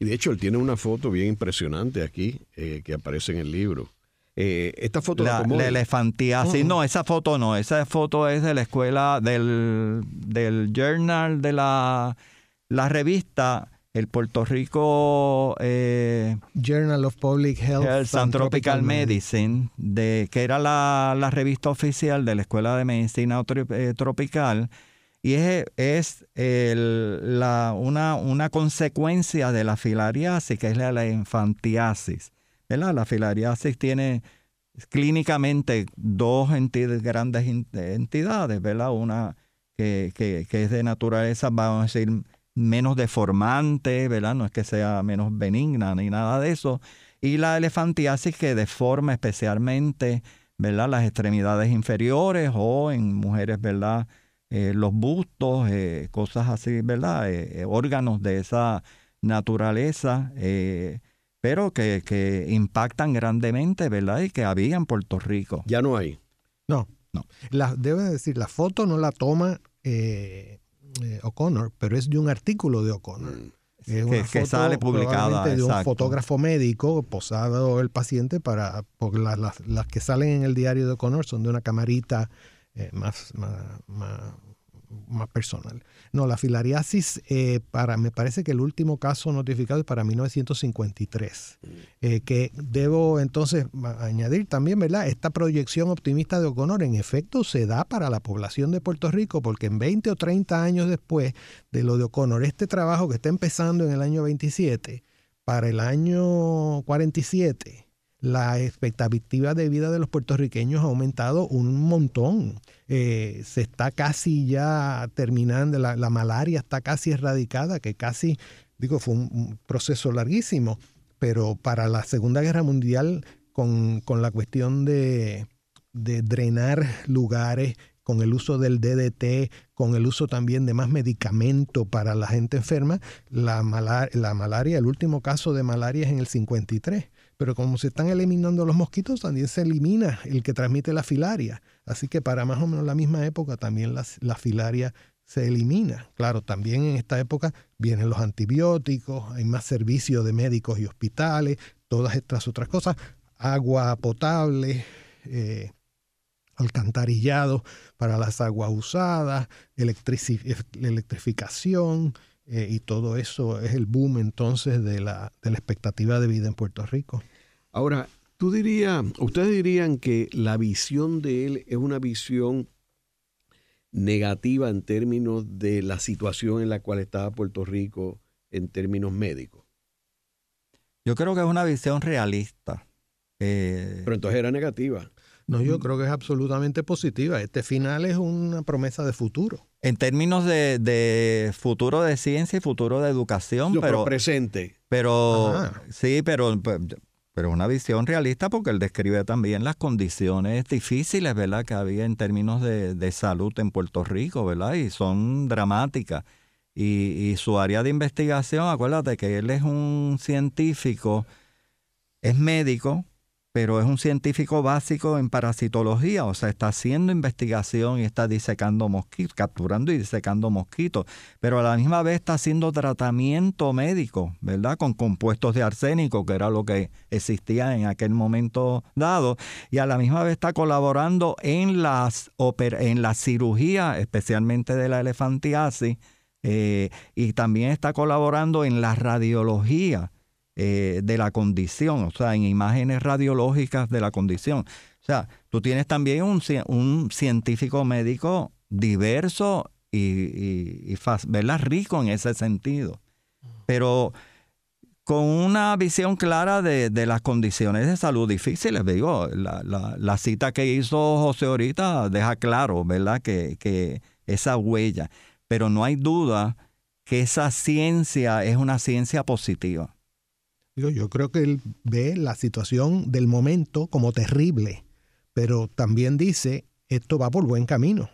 Y de hecho, él tiene una foto bien impresionante aquí eh, que aparece en el libro. Eh, esta foto la, la elefantiasis, no, esa foto no, esa foto es de la escuela del, del journal de la, la revista el Puerto Rico eh, Journal of Public Health, and Tropical, Medicine, de, que era la, la, revista oficial de la Escuela de Medicina Tropical y es, es la, una, una, consecuencia de la filariasis, que es la, infantiasis. La filariasis tiene clínicamente dos grandes entidades, ¿verdad? Una que, que, que, es de naturaleza, vamos a decir, menos deformante, ¿verdad? No es que sea menos benigna ni nada de eso. Y la elefantiasis que deforma especialmente, ¿verdad? Las extremidades inferiores o en mujeres, ¿verdad? Eh, los bustos, eh, cosas así, ¿verdad? Eh, órganos de esa naturaleza, pero que, que, impactan grandemente, ¿verdad? Y que había en Puerto Rico. Ya no hay. No, no. La, debe decir, la foto no la toma O'Connor, pero es de un artículo de O'Connor. Mm. que, sale publicada de un fotógrafo médico posado el paciente para porque las, las, que salen en el diario de O'Connor son de una camarita eh, más, más, personal. No, la filariasis, eh, para, me parece que el último caso notificado es para 1953, eh, que debo entonces añadir también, ¿verdad? Esta proyección optimista de O'Connor en efecto se da para la población de Puerto Rico, porque en 20 o 30 años después de lo de O'Connor, este trabajo que está empezando en el año 27, para el año 47, la expectativa de vida de los puertorriqueños ha aumentado un montón. Eh, se está casi ya terminando, la, malaria está casi erradicada, que casi, digo, fue un, proceso larguísimo, pero para la Segunda Guerra Mundial, con, la cuestión de, drenar lugares, con el uso del DDT, con el uso también de más medicamento para la gente enferma, la, la malaria, el último caso de malaria es en el 53 pero como se están eliminando los mosquitos, también se elimina el que transmite la filaria. Así que para más o menos la misma época también la, filaria se elimina. Claro, también en esta época vienen los antibióticos, hay más servicios de médicos y hospitales, todas estas otras cosas, agua potable, eh, alcantarillado para las aguas usadas, electrificación, eh, y todo eso es el boom entonces de la, de la expectativa de vida en Puerto Rico. Ahora, tú dirías, ustedes dirían que la visión de él es una visión negativa en términos de la situación en la cual estaba Puerto Rico en términos médicos. Yo creo que es una visión realista. Eh, Pero entonces era negativa. No, yo creo que es absolutamente positiva. Este final es una promesa de futuro. En términos de, futuro de ciencia y futuro de educación, pero, presente. Pero sí, pero pero una visión realista porque él describe también las condiciones difíciles, ¿verdad? Que había en términos de, salud en Puerto Rico, ¿verdad? Y son dramáticas. Y, y, su área de investigación, acuérdate que él es un científico, es médico, pero es un científico básico en parasitología, o sea, está haciendo investigación y está disecando mosquitos, capturando y disecando mosquitos, pero a la misma vez está haciendo tratamiento médico, ¿verdad? Con compuestos de arsénico, que era lo que existía en aquel momento dado, y a la misma vez está colaborando en las en la cirugía, especialmente de la elefantiasis, eh, y también está colaborando en la radiología eh, de la condición, o sea, en imágenes radiológicas de la condición. O sea, tú tienes también un, científico médico diverso y, y, rico en ese sentido. Pero con una visión clara de, las condiciones de salud difíciles. Digo, la, la, cita que hizo José ahorita deja claro, ¿verdad?, que esa huella. Pero no hay duda que esa ciencia es una ciencia positiva. Digo, yo creo que él ve la situación del momento como terrible, pero también dice, esto va por buen camino.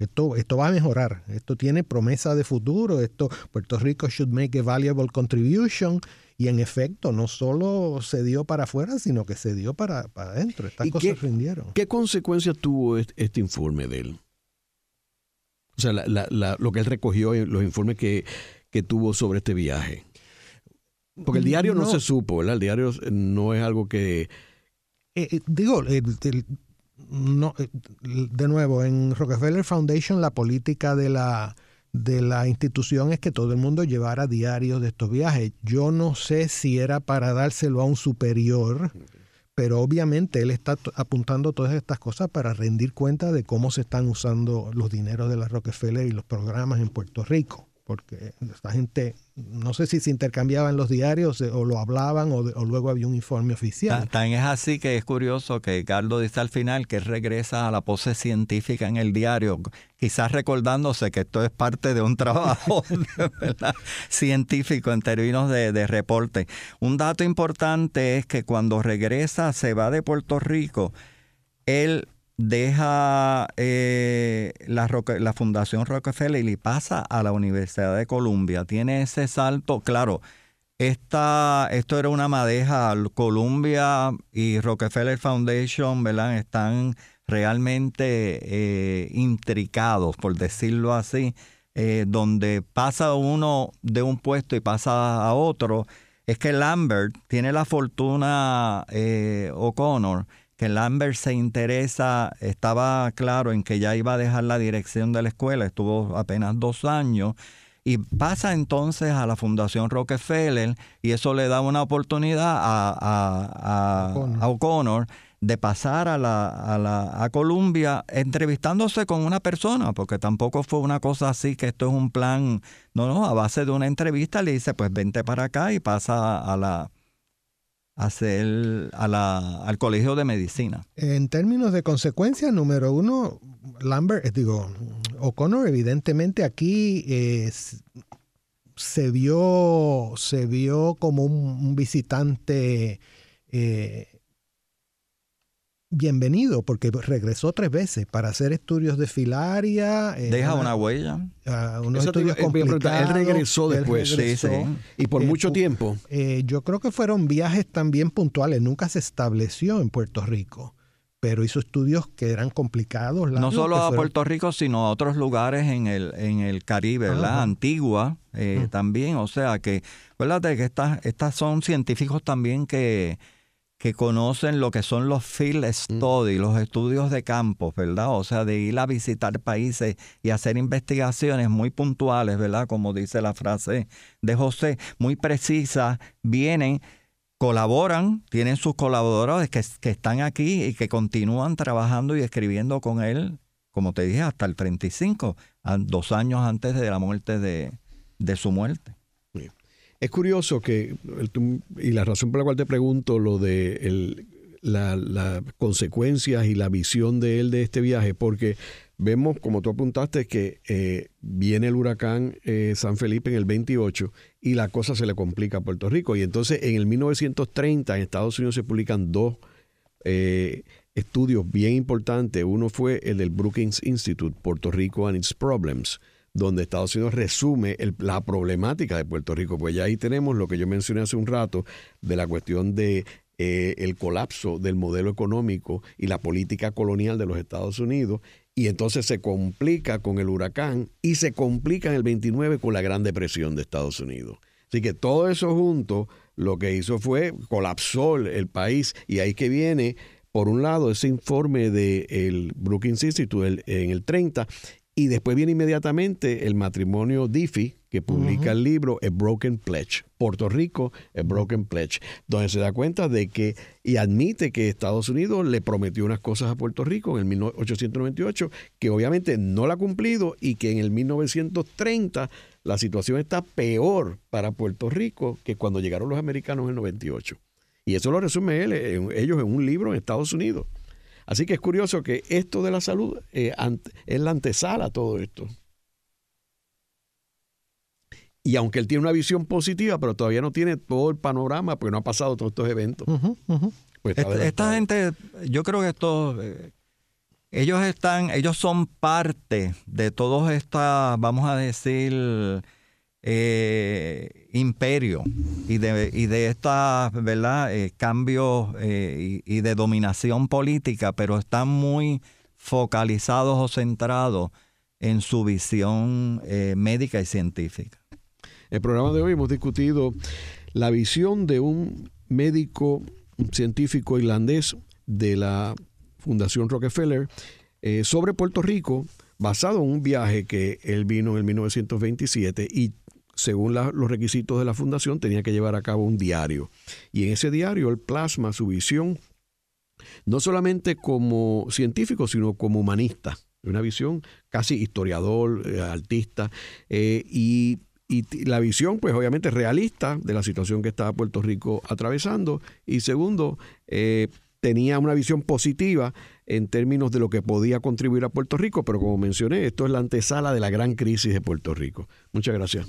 Esto, esto va a mejorar, esto tiene promesa de futuro, esto Puerto Rico should make a valuable contribution y en efecto no solo se dio para afuera, sino que se dio para, para adentro. Estas cosas rindieron. ¿Qué consecuencias tuvo este, informe de él? O sea, lo que él recogió, los informes que, tuvo sobre este viaje. Porque el diario no, se supo, ¿verdad? El diario no es algo que... Eh, eh, digo, el, no, eh, de nuevo, en Rockefeller Foundation la política de la, de la institución es que todo el mundo llevara diarios de estos viajes. Yo no sé si era para dárselo a un superior, pero obviamente él está apuntando todas estas cosas para rendir cuenta de cómo se están usando los dineros de la Rockefeller y los programas en Puerto Rico porque esta gente, no sé si se intercambiaban los diarios o lo hablaban o, luego había un informe oficial. También es así que es curioso que Carlos dice al final que regresa a la pose científica en el diario, quizás recordándose que esto es parte de un trabajo científico en términos de, de reporte. Un dato importante es que cuando regresa, se va de Puerto Rico, él deja eh, la, Fundación Rockefeller y pasa a la Universidad de Columbia. Tiene ese salto, claro. Esta, esto era una madeja. Columbia y Rockefeller Foundation. Están realmente eh, intricados, por decirlo así, eh, donde pasa uno de un puesto y pasa a otro. Es que Lambert tiene la fortuna O'Connor que Lambert se interesa, estaba claro en que ya iba a dejar la dirección de la escuela, estuvo apenas dos años, y pasa entonces a la Fundación Rockefeller y eso le da una oportunidad a, O'Connor de pasar a la, a la a Columbia entrevistándose con una persona, porque tampoco fue una cosa así que esto es un plan, no, no, a base de una entrevista le dice, pues vente para acá y pasa a la hacer a la, al colegio de medicina. En términos de consecuencias, número uno, Lambert, eh, digo, O'Connor evidentemente aquí se vio se vio como un, visitante eh, bienvenido porque regresó tres veces para hacer estudios de filaria. Eh, Deja una, huella. Uh, unos estudios complicados. Él regresó después. Sí, sí. Y por mucho eh, tiempo. Eh, yo creo que fueron viajes también puntuales. Nunca se estableció en Puerto Rico. Pero hizo estudios que eran complicados. no solo a Puerto Rico, sino a otros lugares en el, en el Caribe, ¿verdad? Antigua mm. también. O sea que, acuérdate que estas, estas son científicos también que que conocen lo que son los field mm. studies, los estudios de campo, ¿verdad? O sea, de ir a visitar países y hacer investigaciones muy puntuales, ¿verdad? Como dice la frase de José, muy precisas, vienen, colaboran, tienen sus colaboradores que, que están aquí y que continúan trabajando y escribiendo con él, como te dije, hasta el 35, dos años antes de la muerte de, de su muerte. Es curioso que, y la razón por la cual te pregunto lo de las consecuencias y la visión de él de este viaje, porque vemos, como tú apuntaste, que eh, viene el huracán eh, San Felipe en el 28 y la cosa se le complica a Puerto Rico. Y entonces en el 1930 en Estados Unidos se publican dos eh, estudios bien importantes. Uno fue el del Brookings Institute, Puerto Rico and its Problems donde Estados Unidos resume la problemática de Puerto Rico. Pues ya ahí tenemos lo que yo mencioné hace un rato de la cuestión de eh, el colapso del modelo económico y la política colonial de los Estados Unidos. Y entonces se complica con el huracán y se complica en el 29 con la Gran Depresión de Estados Unidos. Así que todo eso junto lo que hizo fue colapsó el país y ahí que viene por un lado, ese informe del Brookings Institute en el 30 y después viene inmediatamente el matrimonio Diffie, que publica el libro A Broken Pledge, Puerto Rico, A Broken Pledge, donde se da cuenta de que y admite que Estados Unidos le prometió unas cosas a Puerto Rico en el 1898 que obviamente no la ha cumplido y que en el 1930 la situación está peor para Puerto Rico que cuando llegaron los americanos en el 98. Y eso lo resume él, ellos en un libro en Estados Unidos. Así que es curioso que esto de la salud eh, es la antesala a todo esto. Y aunque él tiene una visión positiva, pero todavía no tiene todo el panorama, porque no ha pasado todos estos eventos. Pues esta, gente, yo creo que estos, eh, ellos están, ellos son parte de todos estas, vamos a decir, eh, imperio y de, y de estos ¿verdad? Eh, cambios y, y, de dominación política, pero están muy focalizados o centrados en su visión médica y científica el programa de hoy hemos discutido la visión de un médico científico irlandés de la Fundación Rockefeller eh, sobre Puerto Rico, basado en un viaje que él vino en 1927 y según los requisitos de la fundación tenía que llevar a cabo un diario. Y en ese diario él plasma su visión no solamente como científico, sino como humanista, una visión casi historiador, eh, artista, eh, y la visión, pues obviamente realista de la situación que estaba Puerto Rico atravesando. Y segundo, eh, tenía una visión positiva en términos de lo que podía contribuir a Puerto Rico, pero como mencioné, esto es la antesala de la gran crisis de Puerto Rico. Muchas gracias.